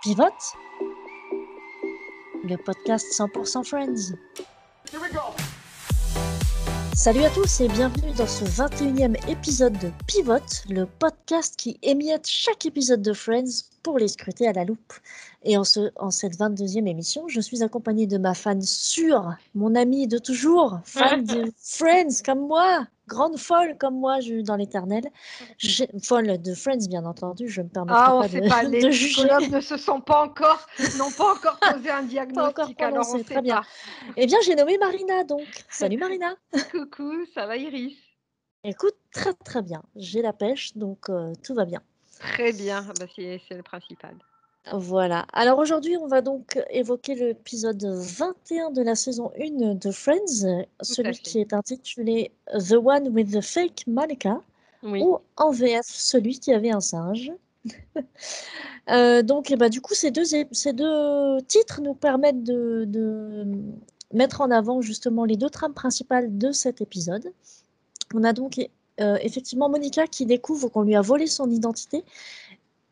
Pivote, le podcast 100% Friends. Salut à tous et bienvenue dans ce 21e épisode de Pivot, le podcast qui émiette chaque épisode de Friends pour les scruter à la loupe. Et en, ce, en cette 22e émission, je suis accompagnée de ma fan sûre, mon amie de toujours, fan de Friends comme moi, grande folle comme moi je, dans l'éternel. Folle de Friends, bien entendu, je me permets ah, pas, de, pas, de les juger. ne se sont pas encore, n'ont pas encore posé un diagnostic, pas alors on très sait bien. pas. Eh bien, j'ai nommé Marina, donc. Salut Marina. Coucou, ça va Iris? Écoute, très très bien. J'ai la pêche, donc euh, tout va bien. Très bien, bah, c'est le principal. Voilà. Alors aujourd'hui, on va donc évoquer l'épisode 21 de la saison 1 de Friends, celui qui est intitulé The One with the Fake Monica, Oui. ou en VF, celui qui avait un singe. Euh, donc, eh ben, du coup, ces deux, é- ces deux titres nous permettent de, de mettre en avant justement les deux trames principales de cet épisode. On a donc euh, effectivement Monica qui découvre qu'on lui a volé son identité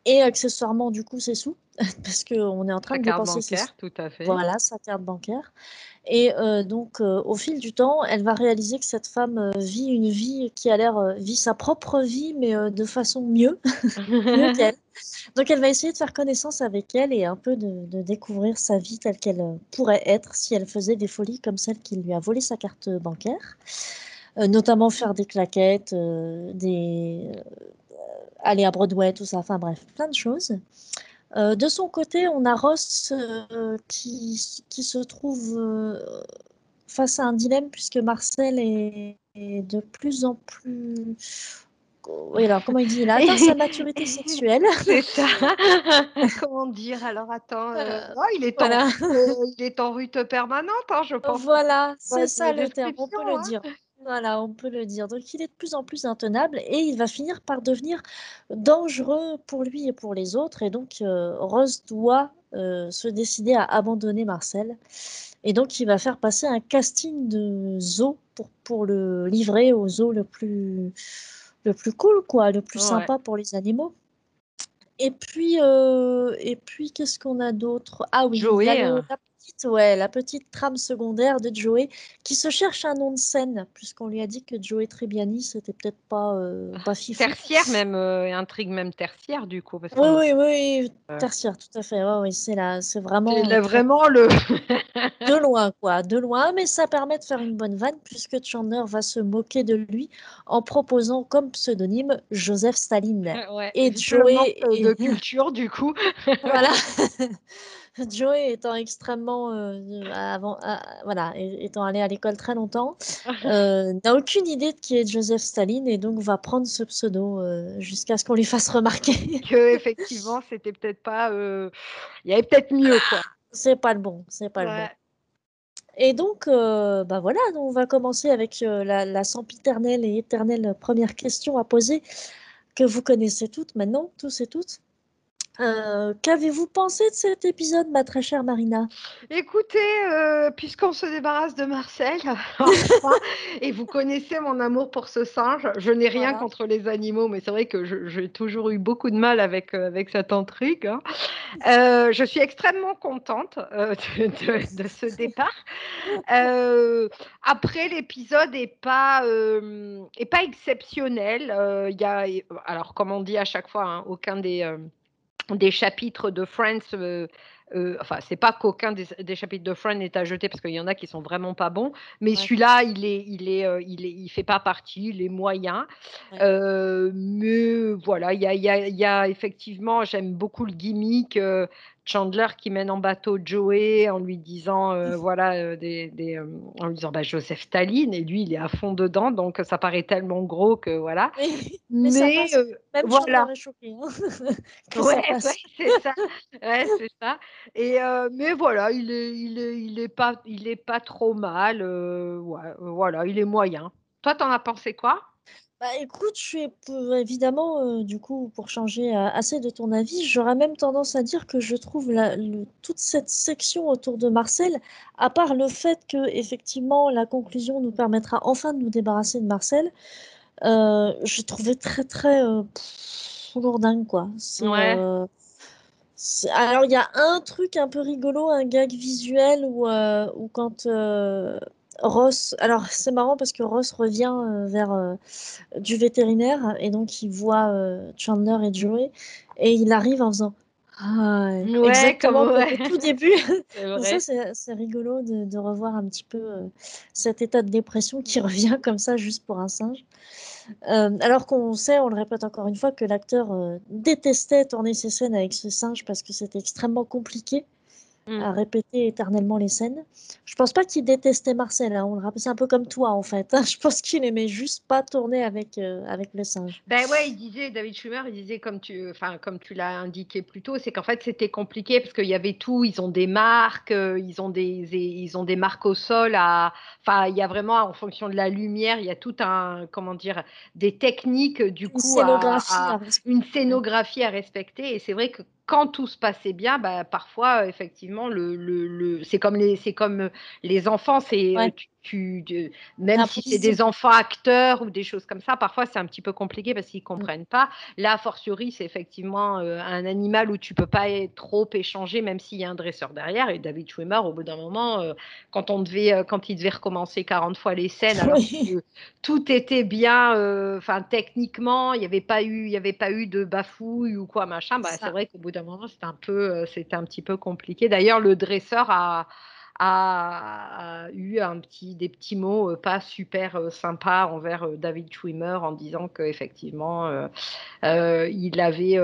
et accessoirement du coup ses sous parce qu'on est en train Sa de carte dépenser ses bancaire, tout à fait. voilà, sa carte bancaire. Et euh, donc, euh, au fil du temps, elle va réaliser que cette femme euh, vit une vie qui a l'air, vit sa propre vie, mais de façon mieux, mieux qu'elle. Donc, elle va essayer de faire connaissance avec elle et un peu de, de découvrir sa vie telle qu'elle pourrait être si elle faisait des folies comme celle qui lui a volé sa carte bancaire. Notamment faire des claquettes, euh, des, aller à Broadway, tout ça, enfin bref, plein de choses. Euh, de son côté, on a Ross euh, qui, qui se trouve euh, face à un dilemme puisque Marcel est, est de plus en plus... Oui, alors comment il dit? Il a atteint sa maturité sexuelle. C'est ça. Comment dire? Alors attends, oh, il, est voilà. en, il est en rute permanente, hein, je pense. Voilà, Ouais, c'est ça le terme, on peut le hein. dire. Voilà, on peut le dire. Donc il est de plus en plus intenable et il va finir par devenir dangereux pour lui et pour les autres. Et donc euh, Rose doit euh, se décider à abandonner Marcel. Et donc il va faire passer un casting de zoo pour, pour le livrer au zoo le plus, le plus cool, quoi, le plus Ouais. sympa pour les animaux. Et puis, euh, et puis qu'est-ce qu'on a d'autre? Ah oui, il y a Joey, le- hein. la petite, ouais, la petite trame secondaire de Joey qui se cherche un nom de scène, puisqu'on lui a dit que Joey Tribbiani, c'était peut-être pas, euh, pas fifou. Tertiaire même, euh, intrigue même tertiaire du coup. Parce Oui, oui, oui, tertiaire, tout à fait. Ouais, oui, c'est là, c'est vraiment c'est euh, là vraiment le. de loin, quoi, de loin, mais ça permet de faire une bonne vanne puisque Chandler va se moquer de lui en proposant comme pseudonyme Joseph Staline. Ouais, Et Joey de culture du coup. Voilà. Joey étant extrêmement euh, avant, ah, voilà, étant allé à l'école très longtemps, euh, n'a aucune idée de qui est Joseph Staline et donc va prendre ce pseudo euh, jusqu'à ce qu'on lui fasse remarquer. que effectivement c'était peut-être pas il y avait peut-être mieux quoi C'est pas le bon, c'est pas le bon. Et donc, euh, bah voilà, on va commencer avec euh, la, la sempiternelle et éternelle première question à poser que vous connaissez toutes maintenant, tous et toutes. Euh, Qu'avez-vous pensé de cet épisode, ma très chère Marina? écoutez euh, puisqu'on se débarrasse de Marcel et vous connaissez mon amour pour ce singe je n'ai rien Voilà. contre les animaux mais c'est vrai que j'ai toujours eu beaucoup de mal avec euh, avec cette intrigue hein. Je suis extrêmement contente de, de- de ce départ après l'épisode est pas est pas exceptionnel il y a alors comme on dit à chaque fois hein, aucun des des chapitres de Friends. euh, euh, enfin, c'est pas qu'aucun des, des chapitres de Friends est à jeter parce qu'il y en a qui sont vraiment pas bons, mais Ouais. celui-là, il est, il est, euh, il est, il fait pas partie, il est moyen. Ouais. Euh, mais voilà, il y a, il y a- il y a effectivement, j'aime beaucoup le gimmick. Chandler qui mène en bateau Joey en lui disant euh, voilà euh, des, des, euh, en lui disant bah, Joseph Staline et lui il est à fond dedans donc ça paraît tellement gros que voilà Mais, mais ça mais passe. euh, Même voilà choqué. hein, Ouais, ouais, c'est ça. Ouais, c'est ça. Et euh, mais voilà, il est, il est, il est pas, il est pas trop mal. euh, ouais, voilà, il est moyen. Toi, t'en as pensé quoi? Bah écoute, je suis peu- évidemment, euh, du coup, pour changer euh, assez de ton avis, j'aurais même tendance à dire que je trouve la- le- toute cette section autour de Marcel, à part le fait que effectivement la conclusion nous permettra enfin de nous débarrasser de Marcel, euh, je trouvais très très euh, pff, lourdingue quoi. C'est Ouais. euh, C'est alors il y a un truc un peu rigolo, un gag visuel où, où quand, Ross alors c'est marrant parce que Ross revient, heu, vers, heu, du vétérinaire et donc il voit, heu, Chandler et Joey et il arrive en faisant: «Hi» Ouais, exactement comme ouais, au tout début. c'est ça rigolo de de revoir un petit peu, cet état de dépression qui revient comme ça juste pour un singe. Alors qu'on sait, on le répète encore une fois, que l'acteur, détestait tourner ces scènes avec ce singe parce que c'était extrêmement compliqué Mmh. à répéter éternellement les scènes. Je pense pas qu'il détestait Marcel, hein, on le rappelle c'est un peu comme toi en fait, hein. Je pense qu'il aimait juste pas tourner avec, heu, avec le singe. Ben ouais, il disait David Schwimmer, il disait comme tu comme tu l'as indiqué plus tôt, c'est qu'en fait, c'était compliqué parce qu'il y avait tout. Ils ont des marques, heu, ils ont des des ils ont des marques au sol enfin, il y a vraiment en fonction de la lumière, il y a tout un comment dire? Des techniques, du Une coup à scénographie à à une scénographie à respecter et c'est vrai que quand tout se passait bien, bah, parfois, effectivement le le le c'est comme les c'est comme, heu, les enfants, c'est, Ouais. tu tu même si c'est des enfants acteurs ou des choses comme ça, parfois c'est un petit peu compliqué parce qu'ils Mmh. comprennent pas. Là, a fortiori, c'est effectivement, heu, un animal où tu peux pas é trop échanger même s'il y a un dresseur derrière et David Schwimmer au bout d'un moment, heu, quand on devait, heu, quand il devait recommencer 40 fois les scènes alors que tout était bien, enfin techniquement, il y avait pas eu il y avait pas eu de bafouilles ou quoi machin, C'est bah, c'est vrai qu'au bout d'un moment, c'était un peu, c'était un petit peu compliqué. D'ailleurs, le dresseur a a a eu un petit des petits mots, heu, pas super, heu, sympas envers, heu, David Schwimmer en disant qu'effectivement, heu, il avait,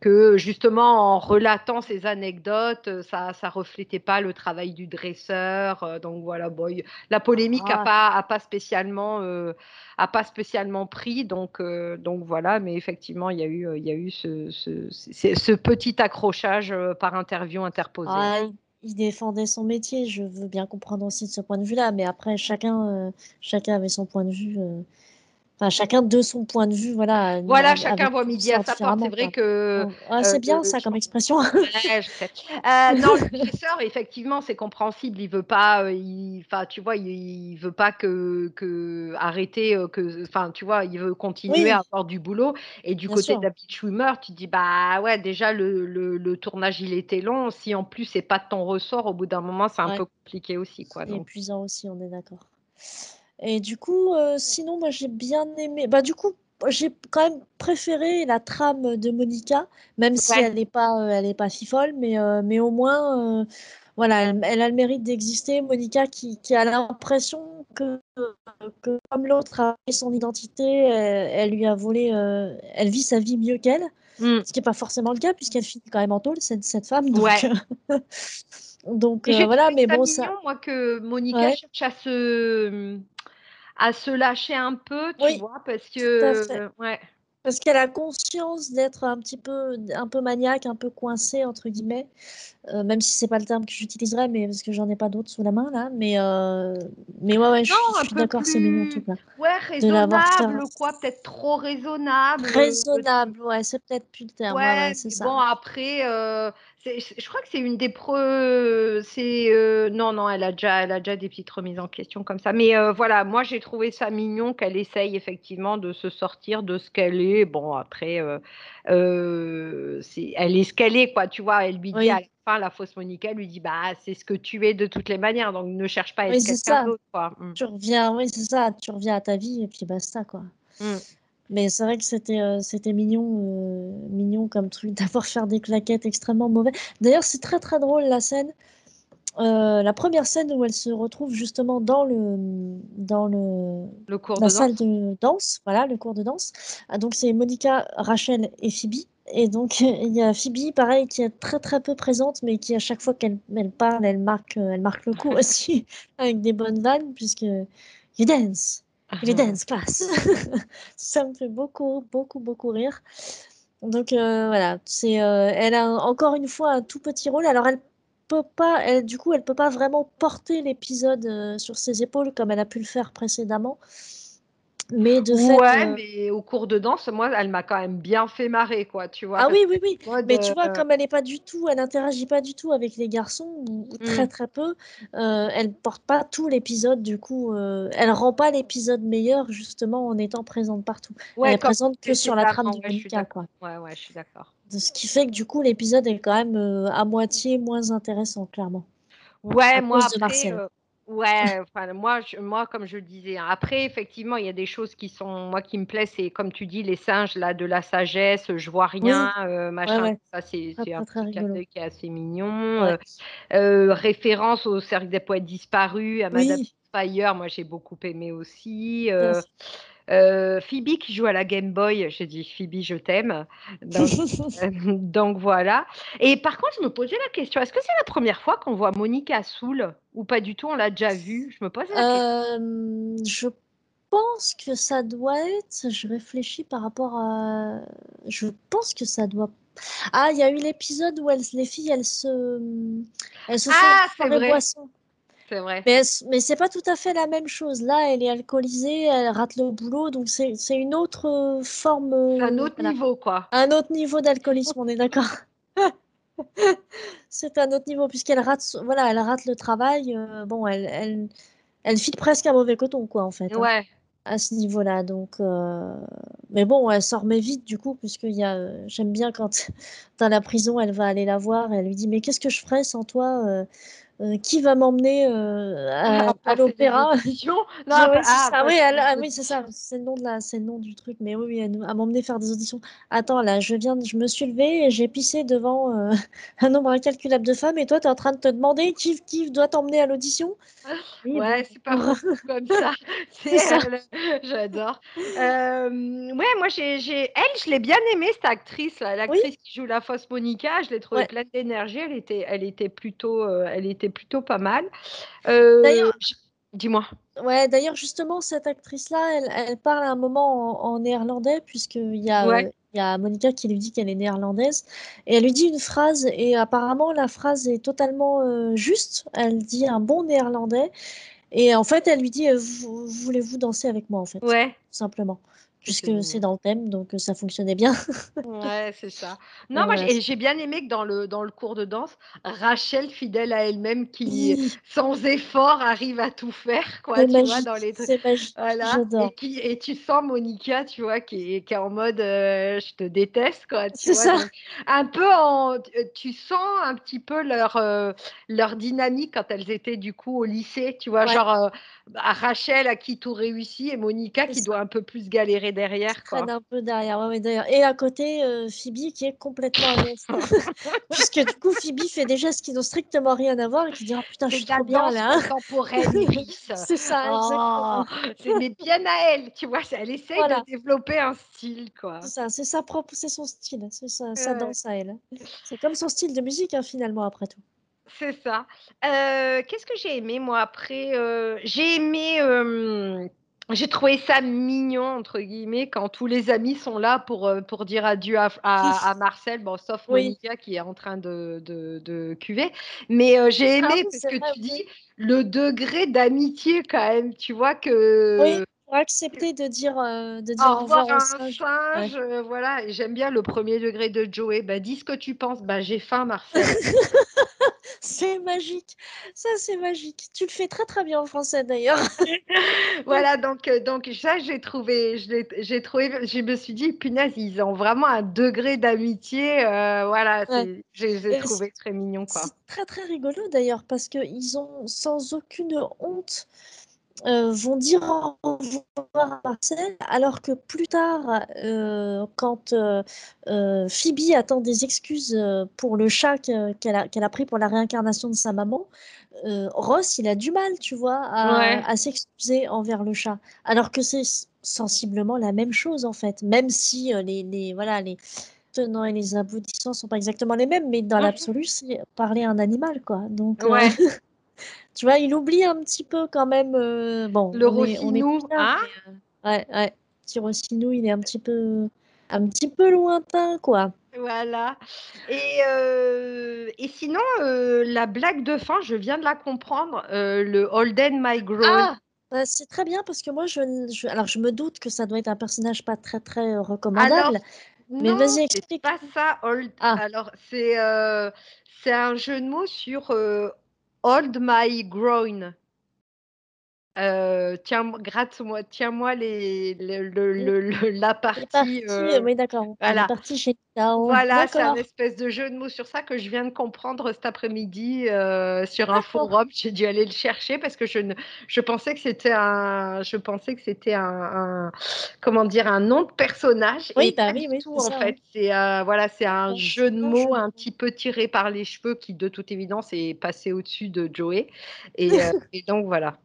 que justement en relatant ces anecdotes, ça ça reflétait pas le travail du dresseur, donc voilà, bon la polémique a Ah! pas a pas spécialement, a pas spécialement pris donc donc voilà, mais effectivement, il y a eu, il y a eu ce ce c ce petit accrochage, par interview interposée. Ah, il défendait son métier, je veux bien comprendre aussi de ce point de vue-là, mais après chacun, heu, chacun avait son point de vue, heu, enfin chacun de son point de vue, voilà, Voilà, chacun voit midi à sa porte. C'est vrai que, Donc ah, c'est bien ça je comme expression. ouais, je sais. Heu, non, le dresseur, effectivement, c'est compréhensible. Il veut pas, il enfin, tu vois, il il veut pas que que arrêter, que enfin, tu vois, il veut continuer à avoir du boulot et du bien côté de sûr. David Schwimmer, tu dis: «Bah, ouais, déjà le le le tournage, il était long. Si en plus c'est pas de ton ressort, au bout d'un moment, c'est un peu compliqué aussi, quoi», c'est épuisant aussi, on est d'accord. Et du coup, heu, sinon moi j'ai bien aimé bah, du coup, j'ai quand même préféré la trame de Monica, même si ouais. elle est pas, heu, elle est pas si-folle, mais heu, mais au moins, heu, voilà, elle elle a le mérite d'exister. Monica qui qui a l'impression que que comme l'autre a son identité, elle elle lui a volé, elle vit sa vie mieux qu'elle, Mmh. ce qui est pas forcément le cas puisqu'elle finit quand même en tôle cette cette femme donc Ouais. donc voilà, mais bon ça mignon, moi, que Monica ouais, cherche à se, à se lâcher un peu, tu oui, vois? Parce tout que ouais. Parce qu'elle a conscience d'être un petit peu un peu «maniaque», un peu «coincée» entre guillemets, heu, même si c'est pas le terme que j'utiliserais, mais parce que j'en ai pas d'autres sous la main là, mais heu, mais ouais, ouais, je Non, suis je d'accord, c'est mignon tout plus, là, ouais, raisonnable, quoi, peut-être trop raisonnable, raisonnable, ouais, c'est peut-être plus le terme, ouais, ouais, Ouais, c'est ça. bon après, je crois que c'est une des pre c'est, heu, non, non, elle a déjà elle a déjà des petites remises en question comme ça. Mais, heu, voilà, moi j'ai trouvé ça mignon qu'elle essaye effectivement de se sortir de ce qu'elle est. Bon après, c'est elle est ce qu'elle est quoi, tu vois? Elle lui dit à Oui, la fin, la fausse Monica lui dit: «Bah, c'est ce que tu es de toutes les manières, donc ne cherche pas à oui, être c'est quelqu'un d'autre quoi». Mmh. Tu reviens oui, c'est ça, tu reviens à ta vie et puis basta quoi. Mmh. Mais c'est vrai que c'était, c'était mignon, heu, mignon comme truc d'avoir faire des claquettes extrêmement mauvais. D'ailleurs, c'est très, très drôle la scène Heu, la première scène où elle se retrouve justement dans le, dans le Le cours la de salle danse? de danse, voilà, le cours de danse. Ah donc c'est Monica, Rachel et Phoebe et donc il y a Phoebe pareil qui est très, très peu présente, mais qui à chaque fois qu'elle elle parle, elle marque, elle marque le coup aussi avec des bonnes vannes puisque «You dance, you dance class». Ça me fait beaucoup, beaucoup, beaucoup rire. Donc heu, voilà, c'est, heu, elle a encore une fois un tout petit rôle. Alors elle peut pas du coup, elle peut pas vraiment porter l'épisode, heu, sur ses épaules comme elle a pu le faire précédemment. Mais de fait, Ouais, heu mais au cours de danse, moi, elle m'a quand même bien fait marrer, quoi, tu vois? Ah oui, oui, oui, mais tu vois, heu comme elle est pas du tout elle interagit pas du tout avec les garçons ou ou très, Mmh. très peu, heu, elle porte pas tout l'épisode du coup, heu, elle rend pas l'épisode meilleur justement en étant présente partout. Elle est présente que sur la trame ouais, Monica, d'accord. quoi. Ouais, ouais, je suis d'accord. Ce qui fait que du coup l'épisode est quand même, heu, à moitié moins intéressant clairement. Ouais, À moi après, Marcel. Ouais, enfin moi je moi comme je le disais, hein, après effectivement, il y a des choses qui sont moi qui me plaisent, c'est comme tu dis les singes là de la sagesse, je vois rien, ouais, machin, ouais. ça c'est Très, c'est un très, très petit clin rigolo. d'œil qui est assez mignon, Ouais. heu heu, référence au cercle des poètes disparus, à Madame Oui. Moi j'ai beaucoup aimé aussi, heu, Phoebe qui joue à la Game Boy, j'ai dit: «Phoebe je t'aime», donc heu, donc voilà et par contre je me posais la question, est-ce que c'est la 1re fois qu'on voit Monica saoule ou pas du tout, on l'a déjà vue? Je me posais la question. Hem, je pense que ça doit être je réfléchis par rapport à je pense que ça doit ah, il y a eu l'épisode où elles les filles, elles se, elles se Ah! C'est soirée vrai, boisson. C'est vrai. Mais mais c'est pas tout à fait la même chose. Là, elle est alcoolisée, elle rate le boulot, donc c'est c'est une autre, forme, un autre voilà, niveau, quoi. un autre niveau d'alcoolisme, on est d'accord. C'est un autre niveau puisqu'elle rate voilà, elle rate le travail, bon elle elle elle file presque un mauvais coton quoi, en fait, hein, Ouais. à ce niveau-là, donc mais bon, elle s'en remet vite du coup puisqu'il y a, j'aime bien quand dans la prison, elle va aller la voir et elle lui dit: «Mais qu'est-ce que je ferais sans toi, heu, qui va m'emmener, heu, à l'opéra?» Non, à oui, ah, ça, oui, elle ah oui, c'est ça, c'est le nom de la c'est le nom du truc, mais oui, oui, elle à m'emmener faire des auditions. «Attends là, je viens de je me suis levée et j'ai pissé devant, heu, un nombre incalculable de femmes et toi, tu es en train de te demander qui qui doit t'emmener à l'audition?» Oui, Ouais, c'est pas comme ça, c'est elle, j'adore. Hem, ouais, moi j'ai elle, je l'ai bien aimée cette actrice-là, Oui. l'actrice qui joue la fausse Monica, je l'ai trouvée Ouais. pleine d'énergie, elle était elle était plutôt, heu, elle était plutôt pas mal. Heu, D'ailleurs dis-moi? ouais, d'ailleurs justement cette actrice-là, elle elle parle à un moment en en néerlandais puisqu'il y a, Ouais. Il y a Monica qui lui dit qu'elle est néerlandaise et elle lui dit une phrase et apparemment la phrase est totalement, heu, juste. Elle dit un bon néerlandais et en fait, elle lui dit, «Vou voulez-vous danser avec moi?» en fait, Ouais. tout simplement. Puisque c'est dans le thème, donc ça fonctionnait bien. Ouais, c'est ça. Non, moi j'ai bien aimé que dans le dans le cours de danse, Rachel, fidèle à elle-même, qui sans effort arrive à tout faire quoi, tu vois? Dans les trucs voilà et qui et tu sens Monica, tu vois? Qui est qui est en mode, heu: «Je te déteste», quoi, tu vois? ça. Donc un peu en heu, tu sens un petit peu leur, heu, leur dynamique quand elles étaient du coup au lycée, tu vois? Ouais. Genre, bah, Rachel à qui tout réussit et Monica qui ça. doit un peu plus galérer Derrière, traîne quoi. un peu derrière, ouais, d'ailleurs et à côté, heu, Phoebe qui est complètement à. Puisque du coup, Phoebe fait des gestes qui n'ont strictement rien à voir et qui dit: «Oh putain, je C'est suis trop bien là». contemporaine, Iris. C'est ça, Oh! exactement. C'est mais bien à elle, tu vois? C'est elle essaye de développer un style, C'est quoi. ça, c'est sa propre c'est son style, c'est sa sa Ouais. danse à elle. C'est comme son style de musique, hein, finalement, après tout. C'est ça. Heu, qu'est-ce que j'ai aimé moi après, heu? J'ai aimé, hem, j'ai trouvé ça «mignon» entre guillemets quand tous les amis sont là pour, heu, pour dire adieu à à à Marcel, bon sauf Oui. Monica qui est en train de de de cuver. Mais heu, j'ai Ah aimé oui, parce que vrai, tu dis le degré d'amitié quand même, tu vois? Oui, Que pour accepter de dire, heu, de dire Au au revoir à un. Ouais. singe, voilà j'aime bien le 1er degré de Joey: «Bah, dis ce que tu penses». «Bah, j'ai faim Marcel». Magique, ça c'est magique. Tu le fais très, très bien en français d'ailleurs. Voilà donc heu, donc ça j'ai trouvé j'ai trouvé je me suis dit: «Punaise, ils ont vraiment un degré d'amitié, heu, voilà, Ouais c'est» je les ai et c trouvés très mignons, c'est très, très rigolo d'ailleurs parce qu'ils ont sans aucune honte, heu, vont dire au revoir à Marcel alors que plus tard, heu, quand, heu, Phoebe attend des excuses, pour le chat que qu'elle a pris pour la réincarnation de sa maman, Ross, il a du mal, tu vois, à Ouais. s'excuser envers le chat. Alors que c'est sensiblement la même chose, en fait, même si, les les voilà, les tenants et les aboutissants sont pas exactement les mêmes, mais dans l'absolu, c'est parler à un animal, quoi, donc Ouais. tu vois, il oublie un petit peu quand même, heu, bon, Le mais heu, ouais, ouais, petit Rossignol, il est un petit peu un petit peu lointain, quoi. Voilà et heu et sinon, heu, la blague de fin, je viens de la comprendre, le Holden My Grown. Ah! Bah, c'est très bien parce que moi je je alors je me doute que ça doit être un personnage pas très, très, heu, Alors, recommandable, mais non, vas-y c'est pas ça old Ah! alors c'est, c'est un jeu de mots sur, hold my groin. Heu, tiens gratte-moi, tiens-moi les le le Mmh. le le la Les partie, parties, heu, heu oui d'accord, les voilà. Voilà, c'est un espèce de jeu de mots sur ça que je viens de comprendre cet après-midi, sur un forum. J'ai dû aller le chercher parce que je ne je pensais que c'était un je pensais que c'était un un comment dire? Un nom de personnage Oui, et bah, oui, tout en ça, fait. oui. C'est, voilà, c'est un c'est jeu de mots un petit peu tiré par les cheveux qui de toute évidence est passé au-dessus de Joey et donc voilà.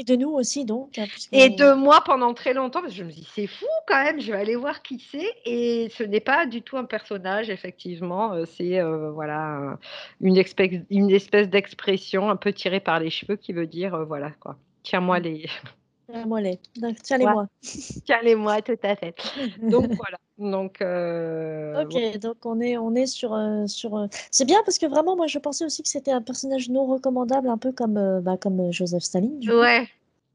Et de nous aussi donc, hein, Et de moi pendant très longtemps parce que je me dis: «C'est fou quand même, je vais aller voir qui c'est» et ce n'est pas du tout un personnage effectivement, heu, c'est, heu, voilà, une expec une espèce d'expression un peu tirée par les cheveux qui veut dire, heu, voilà quoi: «Tiens-moi Mmh. les» Donc tiens les moi. tiens les moi, tout à fait. Donc voilà, donc heu, OK, donc on est on est sur, heu, sur, heu c'est bien parce que vraiment moi je pensais aussi que c'était un personnage non recommandable un peu comme, heu, bah, comme, Joseph Staline du coup. Ouais.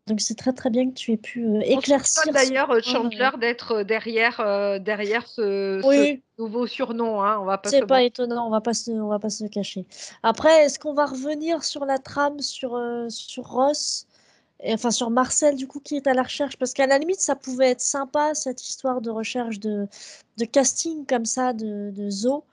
Donc c'est très, très bien que tu aies pu, soupçonne éclaircir d'ailleurs, Chandler d'être, derrière, derrière ce nouveau surnom, hein, on va pas C'est pas étonnant, on va pas se on va pas se cacher. Après, est-ce qu'on va revenir sur la trame sur, sur Ross? Et enfin sur Marcel du coup qui est à la recherche? Parce qu'à la limite ça pouvait être sympa cette histoire de recherche de de casting comme ça de de Zo.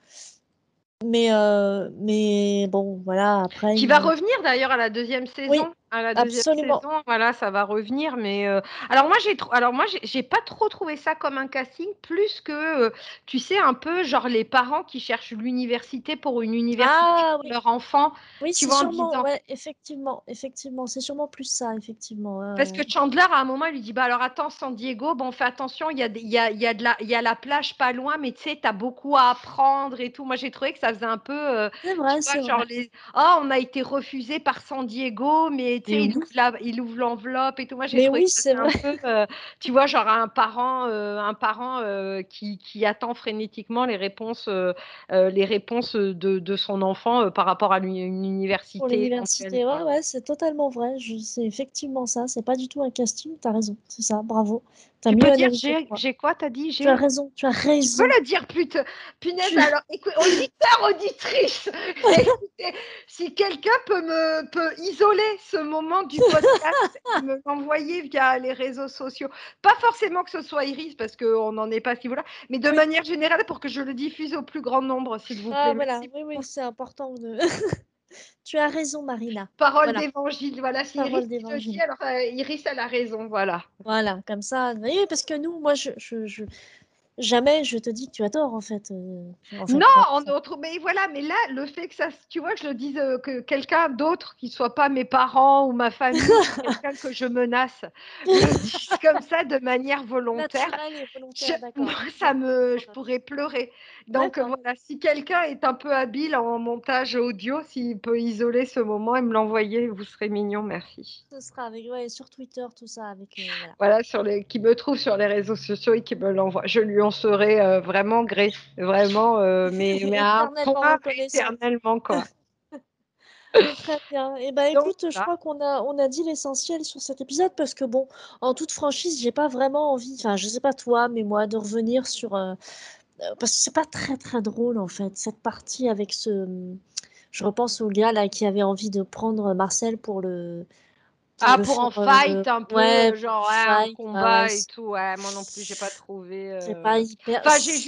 Mais heu, mais bon voilà après Qui va ils revenir d'ailleurs à la 2e Oui, saison à la 2e absolument. saison, voilà, ça va revenir mais heu, alors moi j'ai trou alors moi j'ai pas trop trouvé ça comme un casting plus que, heu, tu sais un peu genre les parents qui cherchent l'université pour une université Ah pour oui! leur enfant, Oui tu vois? En sûrement disant ouais effectivement, effectivement, c'est sûrement plus ça effectivement, Parce que. Chandler à un moment il lui dit: «Bah alors attends San Diego, bon fais attention il y a il y a y a de la il y a la plage pas loin mais tu sais tu as beaucoup à apprendre et tout». Moi j'ai trouvé que ça faisait un peu, heu, C'est vrai, vois? Genre vrai. les: «Oh on a été refusés par San Diego mais» tu Mais sais? Il ouvre la il ouvre l'enveloppe et tout. Moi j'ai trouvé oui c'est un peu, heu, tu vois? Genre un parent, heu, un parent, heu, qui qui attend frénétiquement les réponses, les réponses, de de son enfant, par rapport à une université l'université, ouais, quoi. ouais, c'est totalement vrai, c'est effectivement ça, c'est pas du tout un casting, tu as raison, c'est ça, bravo. Tu as Tu mieux peux dire analysé que j'ai moi. j'ai quoi tu as dit? Tu as J'ai? raison, tu peux raison. le dire plus punaise Tu alors écou auditeurs, auditrices, écoutez, si quelqu'un peut me peut isoler ce moment du podcast et me l'envoyer via les réseaux sociaux. Pas forcément que ce soit Iris parce qu'on n'en est pas à ce niveau-là, mais de Oui. manière générale pour que je le diffuse au plus grand nombre s'il vous Ah plaît. voilà, Merci oui, oui, c'est important de tu as raison Marina, Parole voilà. d'évangile, voilà, Parole d'évangile. alors, heu, Iris elle a raison, voilà. Voilà, comme ça oui, oui parce que nous, moi je je je jamais je te dis que tu as tort en fait, enfin Non, en autre mais voilà, mais là le fait que ça tu vois? Je le dise, heu, que quelqu'un d'autre qui soit pas mes parents ou ma famille quelqu'un que je menace, le dise comme ça de manière volontaire, je moi ça me je pourrais pleurer. Donc voilà, si quelqu'un est un peu habile en montage audio, s'il peut isoler ce moment et me l'envoyer, vous serez mignons, merci. Ce sera avec ouais, sur Twitter tout ça avec, heu, voilà. Voilà sur les qui me trouve sur les réseaux sociaux et qui me l'envoie. Je lui en serai, heu, vraiment gré, vraiment, heu, mais mais à un Éternellement point éternellement quoi. Très bien. Et bah, Donc écoute, je crois qu'on a on a dit l'essentiel sur cet épisode parce que bon, en toute franchise, j'ai pas vraiment envie, enfin je sais pas toi, mais moi de revenir sur, heu, parce que c'est pas très, très drôle en fait cette partie avec ce, mmh, je repense au gars là qui avait envie de prendre Marcel pour le Ah pour en heu fight un peu, ouais genre ouais un fight, ouais, combat et tout, ouais moi non plus j'ai pas trouvé, c'est pas heu, hyper enfin j'ai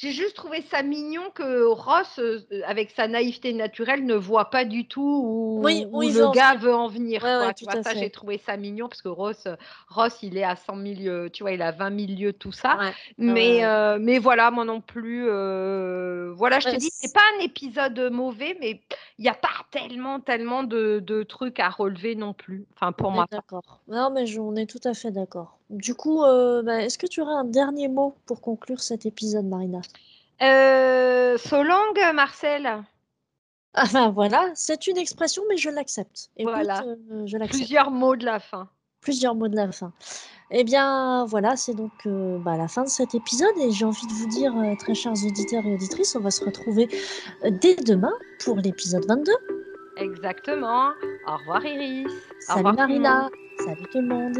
j'ai juste trouvé ça mignon que Ross, heu heu, avec sa naïveté naturelle ne voit pas du tout où le gars veut en venir Ouais, ouais, quoi, tu vois? Ça j'ai trouvé ça mignon parce que Ross, heu, Ross il est à 100 000 lieues, tu vois? Il à 20 000 lieues de tout ça, Ouais. Ouais, ouais, mais ouais. mais voilà moi non plus, voilà je te Ouais, dis c'est pas un épisode, mauvais mais il y a pas tellement, tellement de de trucs à relever non plus, enfin pour part. d'accord. Non mais je on est tout à fait d'accord. Du coup, bah, est-ce que tu aurais un dernier mot pour conclure cet épisode Marina? Heu, so long Marcel. Ah bah, voilà, c'est une expression mais je l'accepte. Écoute, Voilà, je l'accepte. plusieurs mots de la fin. Plusieurs mots de la fin. Et bien voilà, c'est donc, heu, bah, la fin de cet épisode et j'ai envie de vous dire, heu, très chers auditeurs et auditrices, on va se retrouver, dès demain pour l'épisode 22. Exactement. Au revoir Iris. Au Salut revoir tout le monde. Marina. Salut tout le monde.